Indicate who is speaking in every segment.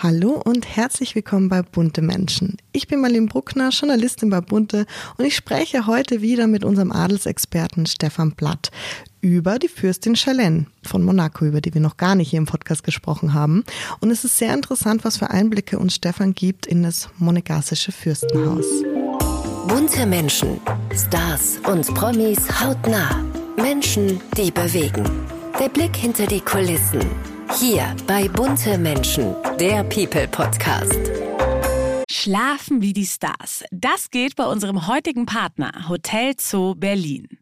Speaker 1: Hallo und herzlich willkommen bei Bunte Menschen. Ich bin Marlene Bruckner, Journalistin bei Bunte und ich spreche heute wieder mit unserem Adelsexperten Stefan Blatt über die Fürstin Chalene von Monaco, über die wir noch gar nicht hier im Podcast gesprochen haben. Und es ist sehr interessant, was für Einblicke uns Stefan gibt in das monegassische Fürstenhaus.
Speaker 2: Bunte Menschen, Stars und Promis hautnah. Menschen, die bewegen. Der Blick hinter die Kulissen hier bei Bunte Menschen, der People Podcast.
Speaker 3: Schlafen wie die Stars. Das geht bei unserem heutigen Partner Hotel Zoo Berlin.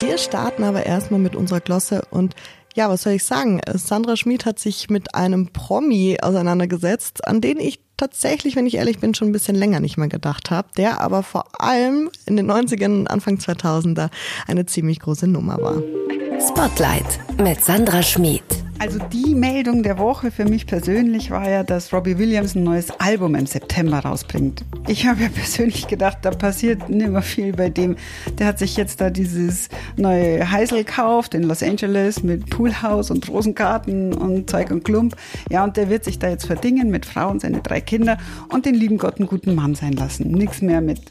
Speaker 1: Wir starten aber erstmal mit unserer Glosse und ja, was soll ich sagen? Sandra Schmid hat sich mit einem Promi auseinandergesetzt, an den ich tatsächlich, wenn ich ehrlich bin, schon ein bisschen länger nicht mehr gedacht habe, der aber vor allem in den 90ern und Anfang 2000er eine ziemlich große Nummer war.
Speaker 2: Spotlight mit Sandra Schmid.
Speaker 4: Also die Meldung der Woche für mich persönlich war ja, dass Robbie Williams ein neues Album im September rausbringt. Ich habe ja persönlich gedacht, da passiert nicht mehr viel bei dem. Der hat sich jetzt da dieses neue Heisel gekauft in Los Angeles mit Poolhaus und Rosengarten und Zeug und Klump. Ja, und der wird sich da jetzt verdingen mit Frau und seine drei Kinder und den lieben Gott einen guten Mann sein lassen. Nix mehr mit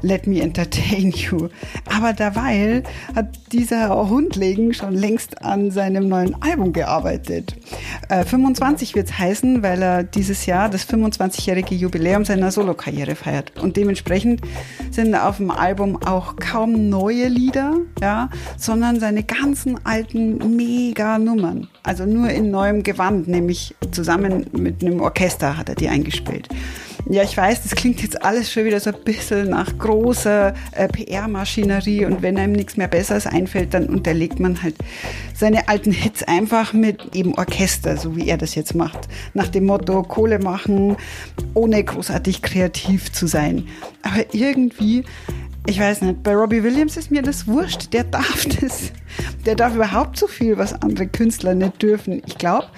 Speaker 4: Let me entertain you. Aber derweil hat dieser Hundlegen schon längst an seinem neuen Album gearbeitet vorbereitet. Äh, 25 wird es heißen, weil er dieses Jahr das 25-jährige Jubiläum seiner Solokarriere feiert. Und dementsprechend sind auf dem Album auch kaum neue Lieder, ja, sondern seine ganzen alten Mega-Nummern. Also nur in neuem Gewand, nämlich zusammen mit einem Orchester hat er die eingespielt. Ja, ich weiß, das klingt jetzt alles schon wieder so ein bisschen nach großer äh, PR-Maschinerie und wenn einem nichts mehr Besseres einfällt, dann unterlegt man halt seine alten Hits einfach mit eben Orchester, so wie er das jetzt macht. Nach dem Motto Kohle machen, ohne großartig kreativ zu sein. Aber irgendwie ich weiß nicht, bei Robbie Williams ist mir das wurscht. Der darf das. Der darf überhaupt so viel, was andere Künstler nicht dürfen. Ich glaube,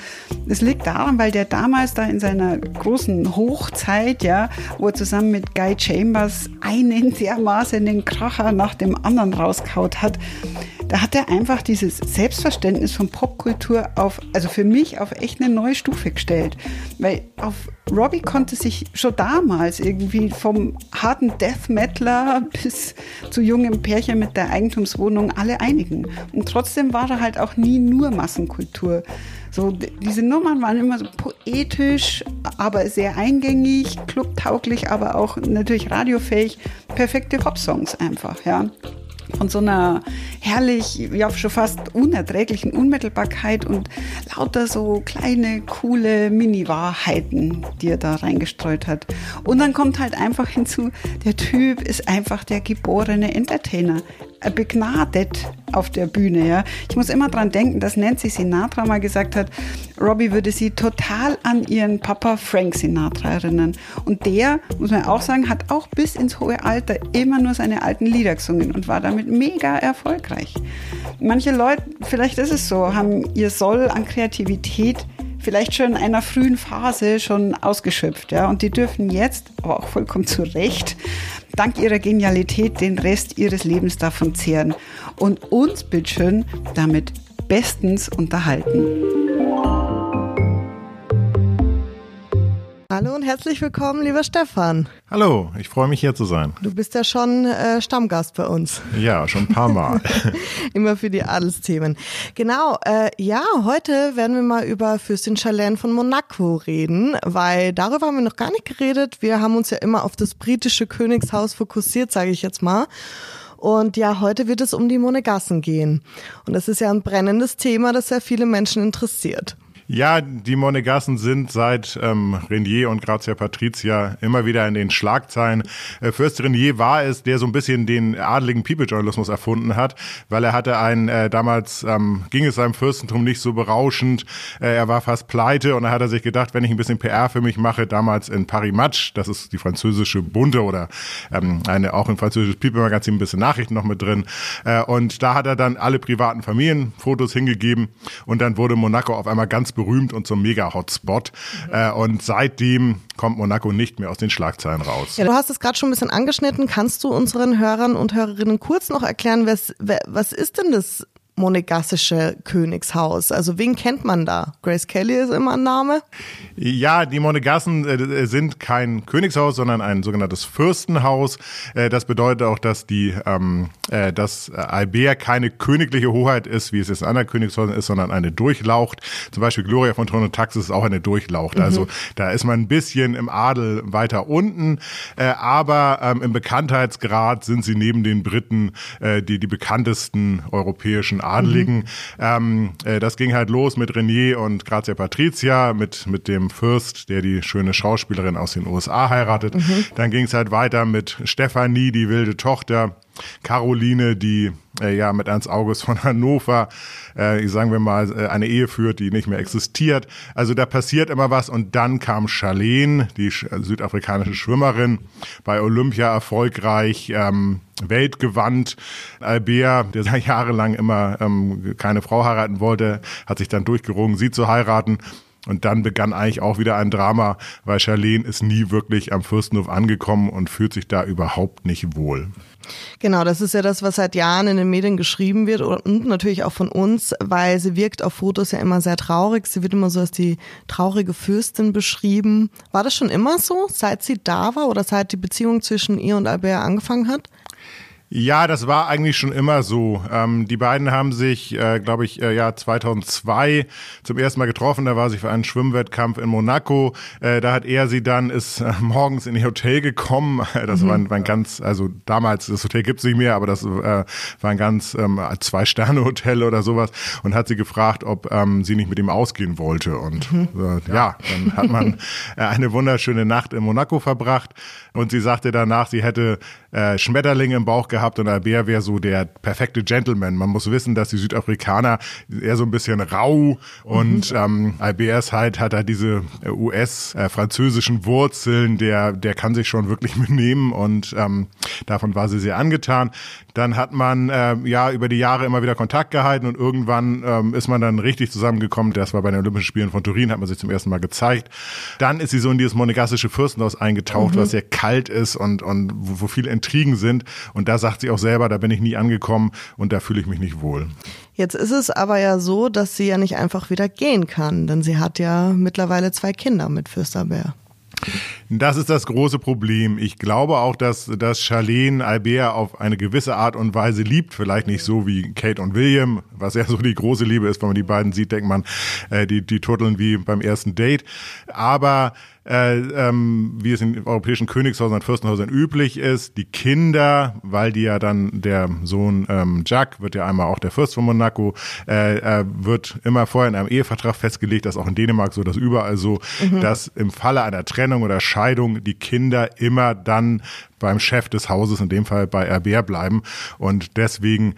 Speaker 4: es liegt daran, weil der damals da in seiner großen Hochzeit, ja, wo er zusammen mit Guy Chambers einen dermaßen den Kracher nach dem anderen rauskaut hat, da hat er einfach dieses Selbstverständnis von Popkultur auf, also für mich auf echt eine neue Stufe gestellt. Weil auf Robbie konnte sich schon damals irgendwie vom harten Death Metaler bis zu jungen Pärchen mit der Eigentumswohnung alle einigen. Und trotzdem war er halt auch nie nur Massenkultur. So, diese Nummern waren immer so poetisch, aber sehr eingängig, clubtauglich, aber auch natürlich radiofähig. Perfekte Pop-Songs einfach, ja von so einer herrlich, ja schon fast unerträglichen Unmittelbarkeit und lauter so kleine, coole Mini-Wahrheiten, die er da reingestreut hat. Und dann kommt halt einfach hinzu, der Typ ist einfach der geborene Entertainer begnadet auf der Bühne. Ja. Ich muss immer dran denken, dass Nancy Sinatra mal gesagt hat, Robbie würde sie total an ihren Papa Frank Sinatra erinnern. Und der, muss man auch sagen, hat auch bis ins hohe Alter immer nur seine alten Lieder gesungen und war damit mega erfolgreich. Manche Leute, vielleicht ist es so, haben ihr Soll an Kreativität vielleicht schon in einer frühen Phase schon ausgeschöpft. Ja? Und die dürfen jetzt, aber auch vollkommen zu Recht, dank ihrer Genialität den Rest ihres Lebens davon zehren und uns bitteschön damit bestens unterhalten.
Speaker 1: Hallo und herzlich willkommen, lieber Stefan.
Speaker 5: Hallo, ich freue mich hier zu sein.
Speaker 1: Du bist ja schon äh, Stammgast bei uns.
Speaker 5: Ja, schon ein paar Mal.
Speaker 1: Immer für die Adelsthemen. Genau, äh, ja, heute werden wir mal über Fürstin Charlene von Monaco reden, weil darüber haben wir noch gar nicht geredet. Wir haben uns ja immer auf das britische Königshaus fokussiert, sage ich jetzt mal. Und ja, heute wird es um die Monegassen gehen. Und das ist ja ein brennendes Thema, das sehr viele Menschen interessiert.
Speaker 5: Ja, die Monegassen sind seit ähm, Renier und Grazia Patricia immer wieder in den Schlagzeilen. Äh, Fürst Renier war es, der so ein bisschen den adligen People-Journalismus erfunden hat, weil er hatte ein, äh, damals ähm, ging es seinem Fürstentum nicht so berauschend, äh, er war fast pleite und da hat er sich gedacht, wenn ich ein bisschen PR für mich mache, damals in Paris Match, das ist die französische Bunte oder ähm, eine auch ein französisches People-Magazin, ein bisschen Nachrichten noch mit drin äh, und da hat er dann alle privaten Familienfotos hingegeben und dann wurde Monaco auf einmal ganz berühmt und zum Mega-Hotspot. Äh, und seitdem kommt Monaco nicht mehr aus den Schlagzeilen raus.
Speaker 1: Ja, du hast es gerade schon ein bisschen angeschnitten. Kannst du unseren Hörern und Hörerinnen kurz noch erklären, was, was ist denn das monegassische Königshaus? Also wen kennt man da? Grace Kelly ist immer ein Name?
Speaker 5: Ja, die Monegassen äh, sind kein Königshaus, sondern ein sogenanntes Fürstenhaus. Äh, das bedeutet auch, dass die, ähm, äh, dass Albert keine königliche Hoheit ist, wie es jetzt in anderen Königshäusern ist, sondern eine Durchlaucht. Zum Beispiel Gloria von Thron und Taxis ist auch eine Durchlaucht. Mhm. Also da ist man ein bisschen im Adel weiter unten, äh, aber ähm, im Bekanntheitsgrad sind sie neben den Briten äh, die die bekanntesten europäischen Adligen. Mhm. Ähm, äh, das ging halt los mit Renier und Grazia Patricia, mit, mit dem Fürst, der die schöne Schauspielerin aus den USA heiratet. Mhm. Dann ging es halt weiter mit Stephanie, die wilde Tochter. Caroline, die äh, ja mit Ernst August von Hannover, äh, sagen wir mal, äh, eine Ehe führt, die nicht mehr existiert. Also da passiert immer was und dann kam Charlene, die sch äh, südafrikanische Schwimmerin, bei Olympia erfolgreich, ähm, weltgewandt. Albert, der jahrelang immer ähm, keine Frau heiraten wollte, hat sich dann durchgerungen, sie zu heiraten. Und dann begann eigentlich auch wieder ein Drama, weil Charlene ist nie wirklich am Fürstenhof angekommen und fühlt sich da überhaupt nicht wohl.
Speaker 1: Genau, das ist ja das, was seit Jahren in den Medien geschrieben wird und natürlich auch von uns, weil sie wirkt auf Fotos ja immer sehr traurig. Sie wird immer so als die traurige Fürstin beschrieben. War das schon immer so, seit sie da war oder seit die Beziehung zwischen ihr und Albert angefangen hat?
Speaker 5: Ja, das war eigentlich schon immer so. Ähm, die beiden haben sich, äh, glaube ich, äh, ja 2002 zum ersten Mal getroffen. Da war sie für einen Schwimmwettkampf in Monaco. Äh, da hat er sie dann ist äh, morgens in ihr Hotel gekommen. Das mhm. war, ein, war, ein, ganz, also damals das Hotel gibt's nicht mehr, aber das äh, war ein ganz ähm, zwei Sterne Hotel oder sowas und hat sie gefragt, ob ähm, sie nicht mit ihm ausgehen wollte. Und mhm. Äh, ja, dann hat man eine wunderschöne Nacht in Monaco verbracht. Und sie sagte danach, sie hätte Schmetterlinge im Bauch gehabt und Albert wäre so der perfekte Gentleman. Man muss wissen, dass die Südafrikaner eher so ein bisschen rau und mhm. ähm, Albert ist halt, hat er diese US-französischen äh, Wurzeln, der, der kann sich schon wirklich benehmen und ähm, davon war sie sehr angetan. Dann hat man äh, ja über die Jahre immer wieder Kontakt gehalten und irgendwann ähm, ist man dann richtig zusammengekommen. Das war bei den Olympischen Spielen von Turin, hat man sich zum ersten Mal gezeigt. Dann ist sie so in dieses monegassische Fürstenhaus eingetaucht, mhm. was sehr kalt ist und, und wo, wo viele Intrigen sind. Und da sagt sie auch selber, da bin ich nie angekommen und da fühle ich mich nicht wohl.
Speaker 1: Jetzt ist es aber ja so, dass sie ja nicht einfach wieder gehen kann, denn sie hat ja mittlerweile zwei Kinder mit Fürsterbär.
Speaker 5: Das ist das große Problem. Ich glaube auch, dass, dass Charlene Albert auf eine gewisse Art und Weise liebt. Vielleicht nicht so wie Kate und William, was ja so die große Liebe ist. Wenn man die beiden sieht, denkt man, äh, die, die turteln wie beim ersten Date. Aber äh, ähm, wie es in europäischen Königshäusern und Fürstenhäusern üblich ist, die Kinder, weil die ja dann der Sohn ähm, Jacques wird ja einmal auch der Fürst von Monaco, äh, äh, wird immer vorher in einem Ehevertrag festgelegt, das ist auch in Dänemark so, das überall so, mhm. dass im Falle einer Trennung oder Scheidung die Kinder immer dann beim Chef des Hauses, in dem Fall bei RBR bleiben und deswegen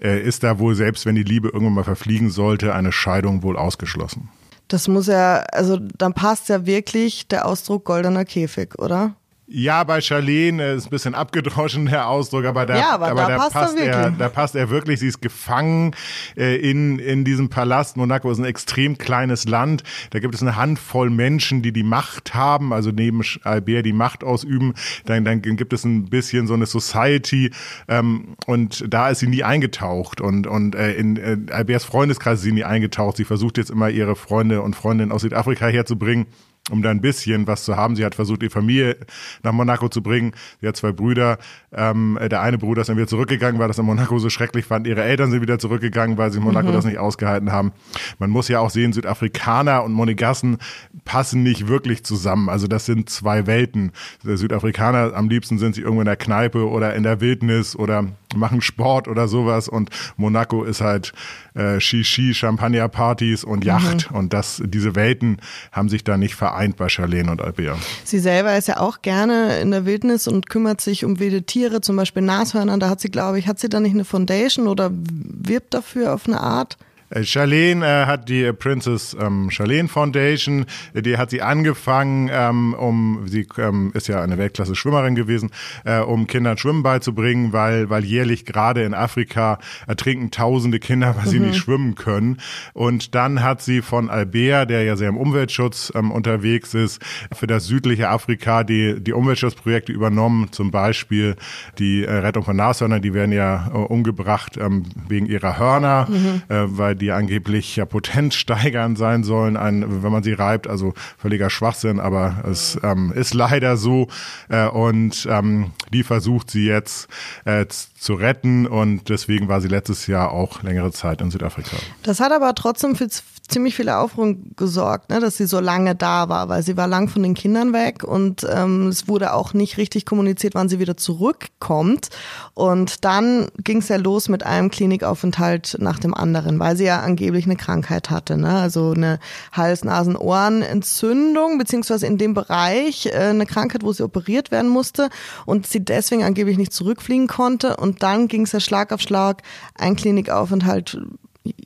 Speaker 5: äh, ist da wohl, selbst wenn die Liebe irgendwann mal verfliegen sollte, eine Scheidung wohl ausgeschlossen.
Speaker 1: Das muss ja, also dann passt ja wirklich der Ausdruck goldener Käfig, oder?
Speaker 5: Ja, bei Charlene ist ein bisschen abgedroschen der Ausdruck, aber da, ja, aber aber da, da passt, passt er, da passt er wirklich. Sie ist gefangen äh, in in diesem Palast. Monaco ist ein extrem kleines Land. Da gibt es eine Handvoll Menschen, die die Macht haben, also neben Albert die Macht ausüben. Dann, dann gibt es ein bisschen so eine Society ähm, und da ist sie nie eingetaucht und und äh, in äh, Alberts Freundeskreis ist sie nie eingetaucht. Sie versucht jetzt immer ihre Freunde und Freundinnen aus Südafrika herzubringen um da ein bisschen was zu haben. Sie hat versucht, die Familie nach Monaco zu bringen. Sie hat zwei Brüder. Ähm, der eine Bruder ist dann wieder zurückgegangen, weil das in Monaco so schrecklich fand. Ihre Eltern sind wieder zurückgegangen, weil sie in Monaco mhm. das nicht ausgehalten haben. Man muss ja auch sehen, Südafrikaner und Monegassen passen nicht wirklich zusammen. Also das sind zwei Welten. Der Südafrikaner, am liebsten sind sie irgendwo in der Kneipe oder in der Wildnis oder machen Sport oder sowas und Monaco ist halt äh, Shishi, Champagnerpartys und Yacht mhm. und das, diese Welten haben sich da nicht vereint bei Charlene und Albert.
Speaker 1: Sie selber ist ja auch gerne in der Wildnis und kümmert sich um wilde Tiere, zum Beispiel Nashörner. Da hat sie, glaube ich, hat sie da nicht eine Foundation oder wirbt dafür auf eine Art?
Speaker 5: Äh, Charlene äh, hat die Princess ähm, Charlene Foundation, die hat sie angefangen, ähm, um sie ähm, ist ja eine Weltklasse Schwimmerin gewesen, äh, um Kindern Schwimmen beizubringen, weil weil jährlich gerade in Afrika ertrinken tausende Kinder, weil mhm. sie nicht schwimmen können. Und dann hat sie von Albert, der ja sehr im Umweltschutz ähm, unterwegs ist, für das südliche Afrika die die Umweltschutzprojekte übernommen, zum Beispiel die äh, Rettung von Nashörnern, die werden ja äh, umgebracht ähm, wegen ihrer Hörner, mhm. äh, weil die die angeblich ja Potenz steigern sein sollen, ein, wenn man sie reibt. Also völliger Schwachsinn, aber es ähm, ist leider so. Äh, und ähm, die versucht sie jetzt äh, zu retten und deswegen war sie letztes Jahr auch längere Zeit in Südafrika.
Speaker 1: Das hat aber trotzdem für ziemlich viele Aufruhr gesorgt, ne, dass sie so lange da war, weil sie war lang von den Kindern weg und ähm, es wurde auch nicht richtig kommuniziert, wann sie wieder zurückkommt. Und dann ging es ja los mit einem Klinikaufenthalt nach dem anderen, weil sie ja angeblich eine Krankheit hatte, ne? also eine Hals-Nasen-Ohren-Entzündung, beziehungsweise in dem Bereich äh, eine Krankheit, wo sie operiert werden musste und sie deswegen angeblich nicht zurückfliegen konnte. Und dann ging es ja Schlag auf Schlag, ein Klinikaufenthalt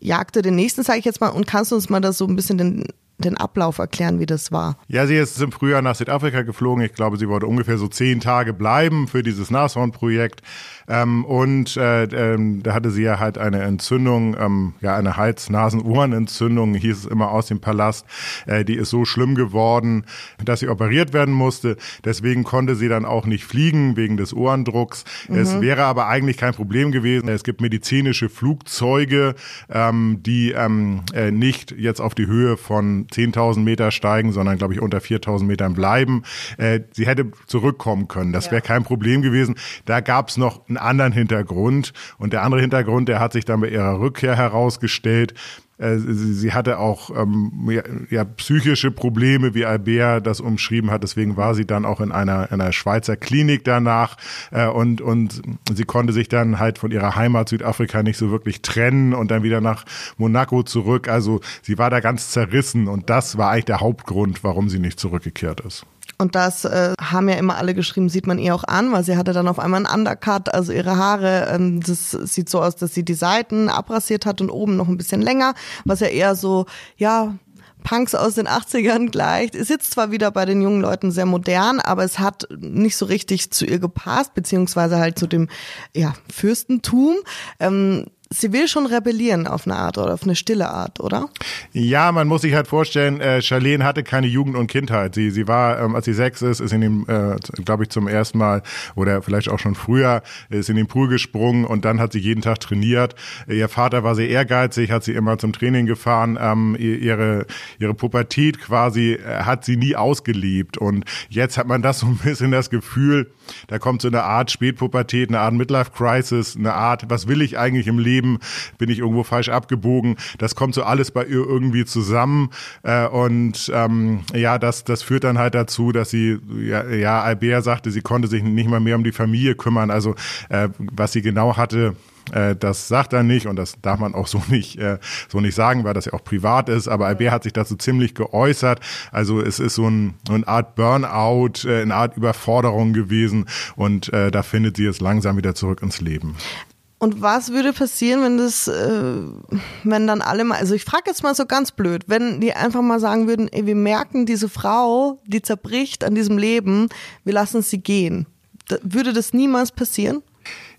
Speaker 1: jagte den nächsten, sage ich jetzt mal, und kannst du uns mal da so ein bisschen den den Ablauf erklären, wie das war?
Speaker 5: Ja, sie ist im Frühjahr nach Südafrika geflogen. Ich glaube, sie wollte ungefähr so zehn Tage bleiben für dieses Nashorn-Projekt. Ähm, und äh, ähm, da hatte sie ja halt eine Entzündung, ähm, ja eine Hals-Nasen-Ohrenentzündung, hieß es immer aus dem Palast. Äh, die ist so schlimm geworden, dass sie operiert werden musste. Deswegen konnte sie dann auch nicht fliegen wegen des Ohrendrucks. Mhm. Es wäre aber eigentlich kein Problem gewesen. Es gibt medizinische Flugzeuge, ähm, die ähm, äh, nicht jetzt auf die Höhe von 10.000 Meter steigen, sondern glaube ich unter 4.000 Metern bleiben. Äh, sie hätte zurückkommen können. Das wäre kein Problem gewesen. Da gab es noch ein anderen Hintergrund. Und der andere Hintergrund, der hat sich dann bei ihrer Rückkehr herausgestellt. Äh, sie hatte auch ähm, ja, ja, psychische Probleme, wie Albert das umschrieben hat. Deswegen war sie dann auch in einer, einer Schweizer Klinik danach. Äh, und, und sie konnte sich dann halt von ihrer Heimat Südafrika nicht so wirklich trennen und dann wieder nach Monaco zurück. Also sie war da ganz zerrissen. Und das war eigentlich der Hauptgrund, warum sie nicht zurückgekehrt ist.
Speaker 1: Und das äh, haben ja immer alle geschrieben, sieht man ihr auch an, weil sie hatte dann auf einmal einen Undercut, also ihre Haare, ähm, das sieht so aus, dass sie die Seiten abrasiert hat und oben noch ein bisschen länger, was ja eher so, ja, Punks aus den 80ern gleicht. Ist jetzt zwar wieder bei den jungen Leuten sehr modern, aber es hat nicht so richtig zu ihr gepasst, beziehungsweise halt zu dem ja, Fürstentum. Ähm, sie will schon rebellieren auf eine Art oder auf eine stille Art, oder?
Speaker 5: Ja, man muss sich halt vorstellen, äh, Charlene hatte keine Jugend und Kindheit. Sie, sie war, ähm, als sie sechs ist, ist in dem, äh, glaube ich, zum ersten Mal oder vielleicht auch schon früher, ist in den Pool gesprungen und dann hat sie jeden Tag trainiert. Ihr Vater war sehr ehrgeizig, hat sie immer zum Training gefahren. Ähm, ihre, ihre Pubertät quasi äh, hat sie nie ausgelebt. Und jetzt hat man das so ein bisschen das Gefühl, da kommt so eine Art Spätpubertät, eine Art Midlife Crisis, eine Art, was will ich eigentlich im Leben? Leben, bin ich irgendwo falsch abgebogen. Das kommt so alles bei ihr irgendwie zusammen. Äh, und ähm, ja, das, das führt dann halt dazu, dass sie, ja, ja, Albert sagte, sie konnte sich nicht mal mehr um die Familie kümmern. Also äh, was sie genau hatte, äh, das sagt er nicht und das darf man auch so nicht, äh, so nicht sagen, weil das ja auch privat ist. Aber Albert hat sich dazu ziemlich geäußert. Also es ist so, ein, eine Art Burnout, äh, eine Art Überforderung gewesen und da findet sie jetzt langsam wieder zurück ins Leben.
Speaker 1: Und was würde passieren, wenn das, äh, wenn dann alle mal, also ich frage jetzt mal so ganz blöd, wenn die einfach mal sagen würden, ey, wir merken diese Frau, die zerbricht an diesem Leben, wir lassen sie gehen. Da, würde das niemals passieren?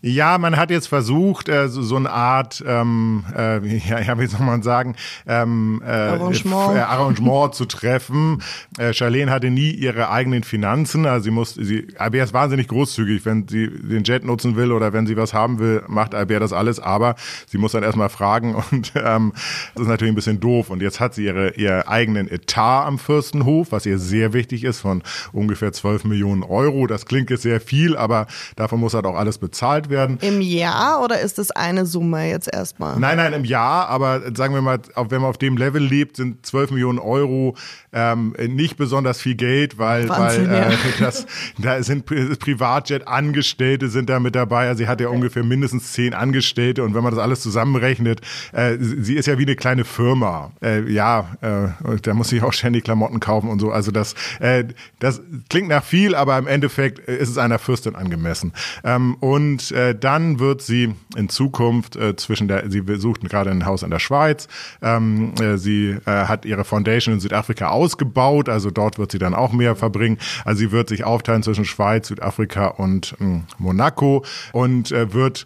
Speaker 5: Ja, man hat jetzt versucht, äh, so, so eine Art, ähm, äh, ja, ja, wie soll man sagen, ähm, äh,
Speaker 1: Arrangement.
Speaker 5: Äh, Arrangement zu treffen. Äh, Charlene hatte nie ihre eigenen Finanzen, also sie muss, sie, Albert ist wahnsinnig großzügig, wenn sie den Jet nutzen will oder wenn sie was haben will, macht Albert das alles, aber sie muss dann erstmal fragen und ähm, das ist natürlich ein bisschen doof. Und jetzt hat sie ihre, ihr eigenen Etat am Fürstenhof, was ihr sehr wichtig ist, von ungefähr 12 Millionen Euro. Das klingt jetzt sehr viel, aber davon muss halt auch alles bezahlt werden.
Speaker 1: Im Jahr oder ist das eine Summe jetzt erstmal?
Speaker 5: Nein, nein, im Jahr, aber sagen wir mal, wenn man auf dem Level lebt, sind 12 Millionen Euro ähm, nicht besonders viel Geld, weil,
Speaker 1: Wahnsinn,
Speaker 5: weil äh,
Speaker 1: ja.
Speaker 5: das, da sind Pri- Privatjet-Angestellte sind da mit dabei. Also sie hat ja ungefähr mindestens zehn Angestellte und wenn man das alles zusammenrechnet, äh, sie ist ja wie eine kleine Firma. Äh, ja, äh, da muss ich auch ständig Klamotten kaufen und so. Also das, äh, das klingt nach viel, aber im Endeffekt ist es einer Fürstin angemessen. Ähm, und äh, dann wird sie in Zukunft äh, zwischen der, sie sucht gerade ein Haus in der Schweiz, ähm, äh, sie äh, hat ihre Foundation in Südafrika ausgebaut, also dort wird sie dann auch mehr verbringen. Also sie wird sich aufteilen zwischen Schweiz, Südafrika und ähm, Monaco und äh, wird,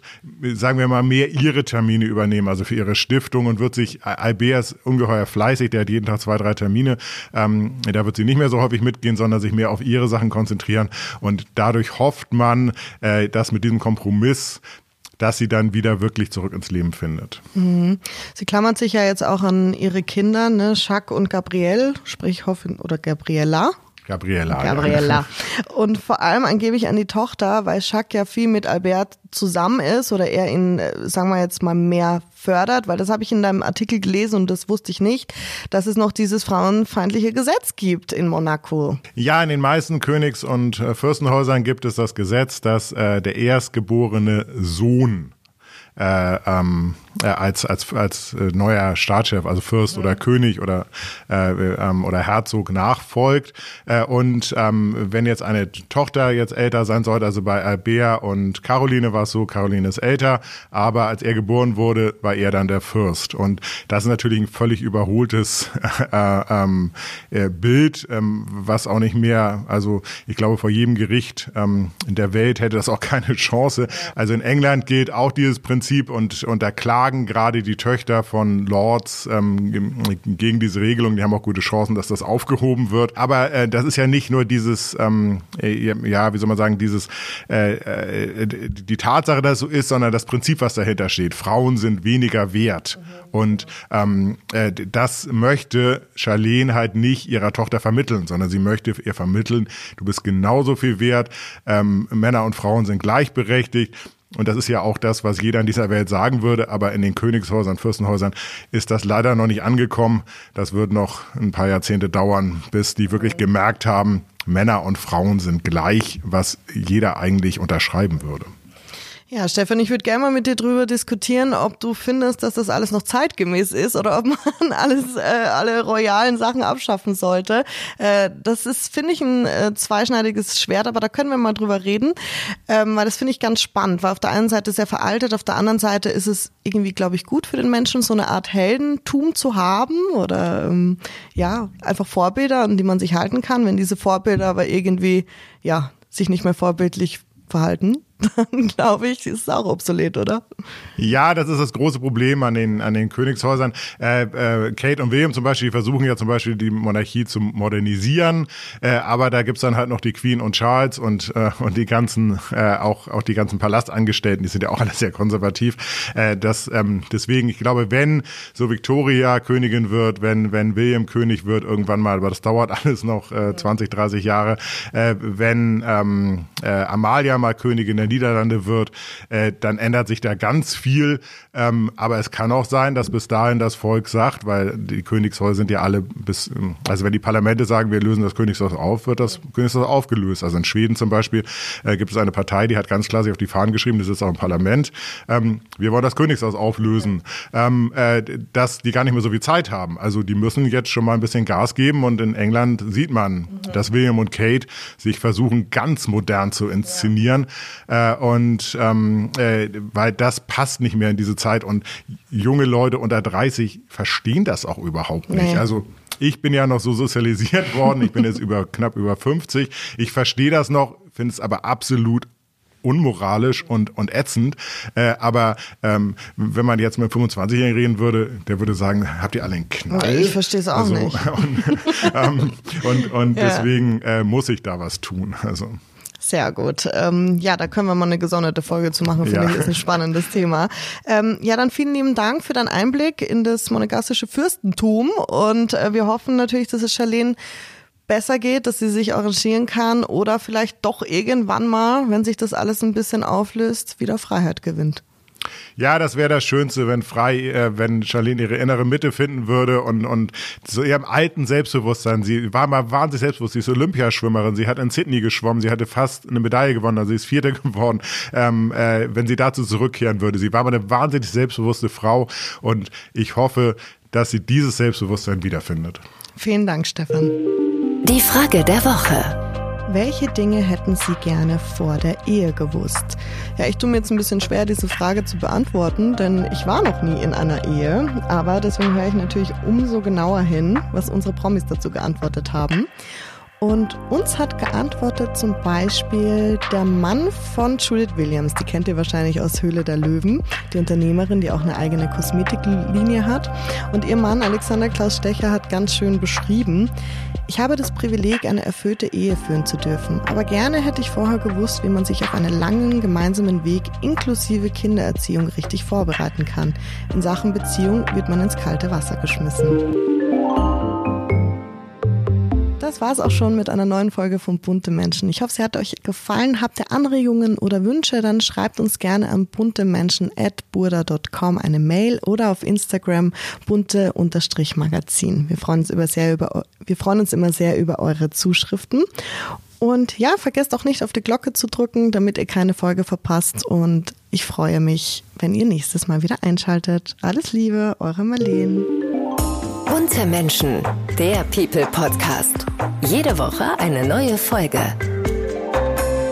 Speaker 5: sagen wir mal, mehr ihre Termine übernehmen, also für ihre Stiftung und wird sich, Albert ist ungeheuer fleißig, der hat jeden Tag zwei, drei Termine, ähm, da wird sie nicht mehr so häufig mitgehen, sondern sich mehr auf ihre Sachen konzentrieren und dadurch hofft man, äh, dass mit diesem Kompromiss dass sie dann wieder wirklich zurück ins Leben findet.
Speaker 1: Sie klammert sich ja jetzt auch an ihre Kinder, ne, Jacques und Gabrielle, sprich Hoffin oder Gabriella.
Speaker 5: Gabriella. ja.
Speaker 1: Gabriella. Und vor allem angeblich an die Tochter, weil Jacques ja viel mit Albert zusammen ist oder er ihn, äh, sagen wir jetzt mal, mehr fördert, weil das habe ich in deinem Artikel gelesen und das wusste ich nicht, dass es noch dieses frauenfeindliche Gesetz gibt in Monaco.
Speaker 5: Ja, in den meisten Königs- und äh, Fürstenhäusern gibt es das Gesetz, dass äh, der erstgeborene Sohn äh, ähm, äh, als als als äh, neuer Staatschef, also Fürst oder König oder äh, ähm, oder Herzog nachfolgt. Äh, und ähm, wenn jetzt eine Tochter jetzt älter sein sollte, also bei Albert und Caroline war es so, Caroline ist älter, aber als er geboren wurde, war er dann der Fürst. Und das ist natürlich ein völlig überholtes äh, ähm, äh, Bild, ähm, was auch nicht mehr, also ich glaube vor jedem Gericht ähm, in der Welt hätte das auch keine Chance. Also in England gilt auch dieses Prinzip und, und da klagen gerade die Töchter von Lords ähm, gegen diese Regelung. Die haben auch gute Chancen, dass das aufgehoben wird. Aber äh, das ist ja nicht nur dieses, ähm, äh, ja, wie soll man sagen, dieses, äh, äh, die Tatsache, dass es so ist, sondern das Prinzip, was dahinter steht. Frauen sind weniger wert. Und ähm, äh, das möchte Charlene halt nicht ihrer Tochter vermitteln, sondern sie möchte ihr vermitteln, du bist genauso viel wert, ähm, Männer und Frauen sind gleichberechtigt. Und das ist ja auch das, was jeder in dieser Welt sagen würde, aber in den Königshäusern, Fürstenhäusern ist das leider noch nicht angekommen. Das wird noch ein paar Jahrzehnte dauern, bis die wirklich gemerkt haben, Männer und Frauen sind gleich, was jeder eigentlich unterschreiben würde.
Speaker 1: Ja, Stefan, ich würde gerne mal mit dir drüber diskutieren, ob du findest, dass das alles noch zeitgemäß ist oder ob man alles, äh, alle royalen Sachen abschaffen sollte. Äh, das ist, finde ich, ein äh, zweischneidiges Schwert, aber da können wir mal drüber reden, ähm, weil das finde ich ganz spannend, weil auf der einen Seite er veraltet, auf der anderen Seite ist es irgendwie, glaube ich, gut für den Menschen, so eine Art Heldentum zu haben oder ähm, ja, einfach Vorbilder, an die man sich halten kann, wenn diese Vorbilder aber irgendwie, ja, sich nicht mehr vorbildlich verhalten, dann glaube ich, ist es auch obsolet, oder?
Speaker 5: Ja, das ist das große Problem an den, an den Königshäusern. Äh, äh, Kate und William zum Beispiel die versuchen ja zum Beispiel die Monarchie zu modernisieren, äh, aber da gibt's dann halt noch die Queen und Charles und, äh, und die ganzen, äh, auch, auch die ganzen Palastangestellten, die sind ja auch alle sehr konservativ. Äh, das, ähm, deswegen, ich glaube, wenn so Victoria Königin wird, wenn, wenn William König wird, irgendwann mal, aber das dauert alles noch äh, 20, 30 Jahre, wenn ähm, äh, Amalia mal Königin der Niederlande wird, äh, dann ändert sich da ganz viel. Ähm, aber es kann auch sein, dass bis dahin das Volk sagt, weil die Königshäuser sind ja alle bis, ähm, also wenn die Parlamente sagen, wir lösen das Königshaus auf, wird das Königshaus aufgelöst. Also in Schweden zum Beispiel äh, gibt es eine Partei, die hat ganz klar sich auf die Fahnen geschrieben, das ist auch im Parlament. Ähm, wir wollen das Königshaus auflösen, ähm, äh, dass die gar nicht mehr so viel Zeit haben. Also die müssen jetzt schon mal ein bisschen Gas geben und in England sieht man, dass William und Kate sich versuchen, ganz modern zu inszenieren. Äh, und ähm, äh, weil das passt nicht mehr in diese Zeit und junge Leute unter 30 verstehen das auch überhaupt nicht.
Speaker 1: Nee.
Speaker 5: Also ich bin ja noch so sozialisiert worden, ich bin jetzt über knapp über 50. Ich verstehe das noch, finde es aber absolut unmoralisch und, und ätzend. Äh, aber ähm, wenn man jetzt mit 25-Jährigen reden würde, der würde sagen, habt ihr alle einen Knall?
Speaker 1: Ich verstehe es auch also, nicht.
Speaker 5: Und, ähm, und, und ja. deswegen äh, muss ich da was tun. Also.
Speaker 1: Sehr gut. Ähm, ja, da können wir mal eine gesonderte Folge zu machen, finde ja. ich, ist ein spannendes Thema. Ähm, ja, dann vielen lieben Dank für deinen Einblick in das monegassische Fürstentum und äh, wir hoffen natürlich, dass es Charlene besser geht, dass sie sich arrangieren kann oder vielleicht doch irgendwann mal, wenn sich das alles ein bisschen auflöst, wieder Freiheit gewinnt.
Speaker 5: Ja, das wäre das Schönste, wenn frei, äh, wenn Charlene ihre innere Mitte finden würde und, und zu ihrem alten Selbstbewusstsein. Sie war mal wahnsinnig selbstbewusst. Sie ist Olympiaschwimmerin. Sie hat in Sydney geschwommen. Sie hatte fast eine Medaille gewonnen. Also sie ist Vierte geworden. Ähm, äh, wenn sie dazu zurückkehren würde. Sie war mal eine wahnsinnig selbstbewusste Frau und ich hoffe, dass sie dieses Selbstbewusstsein wiederfindet.
Speaker 1: Vielen Dank, Stefan.
Speaker 2: Die Frage der Woche.
Speaker 1: Welche Dinge hätten Sie gerne vor der Ehe gewusst? Ja, ich tue mir jetzt ein bisschen schwer, diese Frage zu beantworten, denn ich war noch nie in einer Ehe. Aber deswegen höre ich natürlich umso genauer hin, was unsere Promis dazu geantwortet haben. Und uns hat geantwortet zum Beispiel der Mann von Judith Williams. Die kennt ihr wahrscheinlich aus Höhle der Löwen. Die Unternehmerin, die auch eine eigene Kosmetiklinie hat. Und ihr Mann Alexander Klaus Stecher hat ganz schön beschrieben, ich habe das Privileg, eine erfüllte Ehe führen zu dürfen. Aber gerne hätte ich vorher gewusst, wie man sich auf einen langen gemeinsamen Weg inklusive Kindererziehung richtig vorbereiten kann. In Sachen Beziehung wird man ins kalte Wasser geschmissen. Das war es auch schon mit einer neuen Folge von Bunte Menschen. Ich hoffe, sie hat euch gefallen. Habt ihr Anregungen oder Wünsche, dann schreibt uns gerne an buntemenschen.burda.com eine Mail oder auf Instagram bunte-magazin. Wir freuen uns über sehr über, wir freuen uns immer sehr über eure Zuschriften. Und ja, vergesst auch nicht auf die Glocke zu drücken, damit ihr keine Folge verpasst. Und ich freue mich, wenn ihr nächstes Mal wieder einschaltet. Alles Liebe, eure Marlene.
Speaker 2: Bunte Menschen, der People Podcast. Jede Woche eine neue Folge.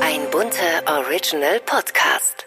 Speaker 2: Ein bunter Original Podcast.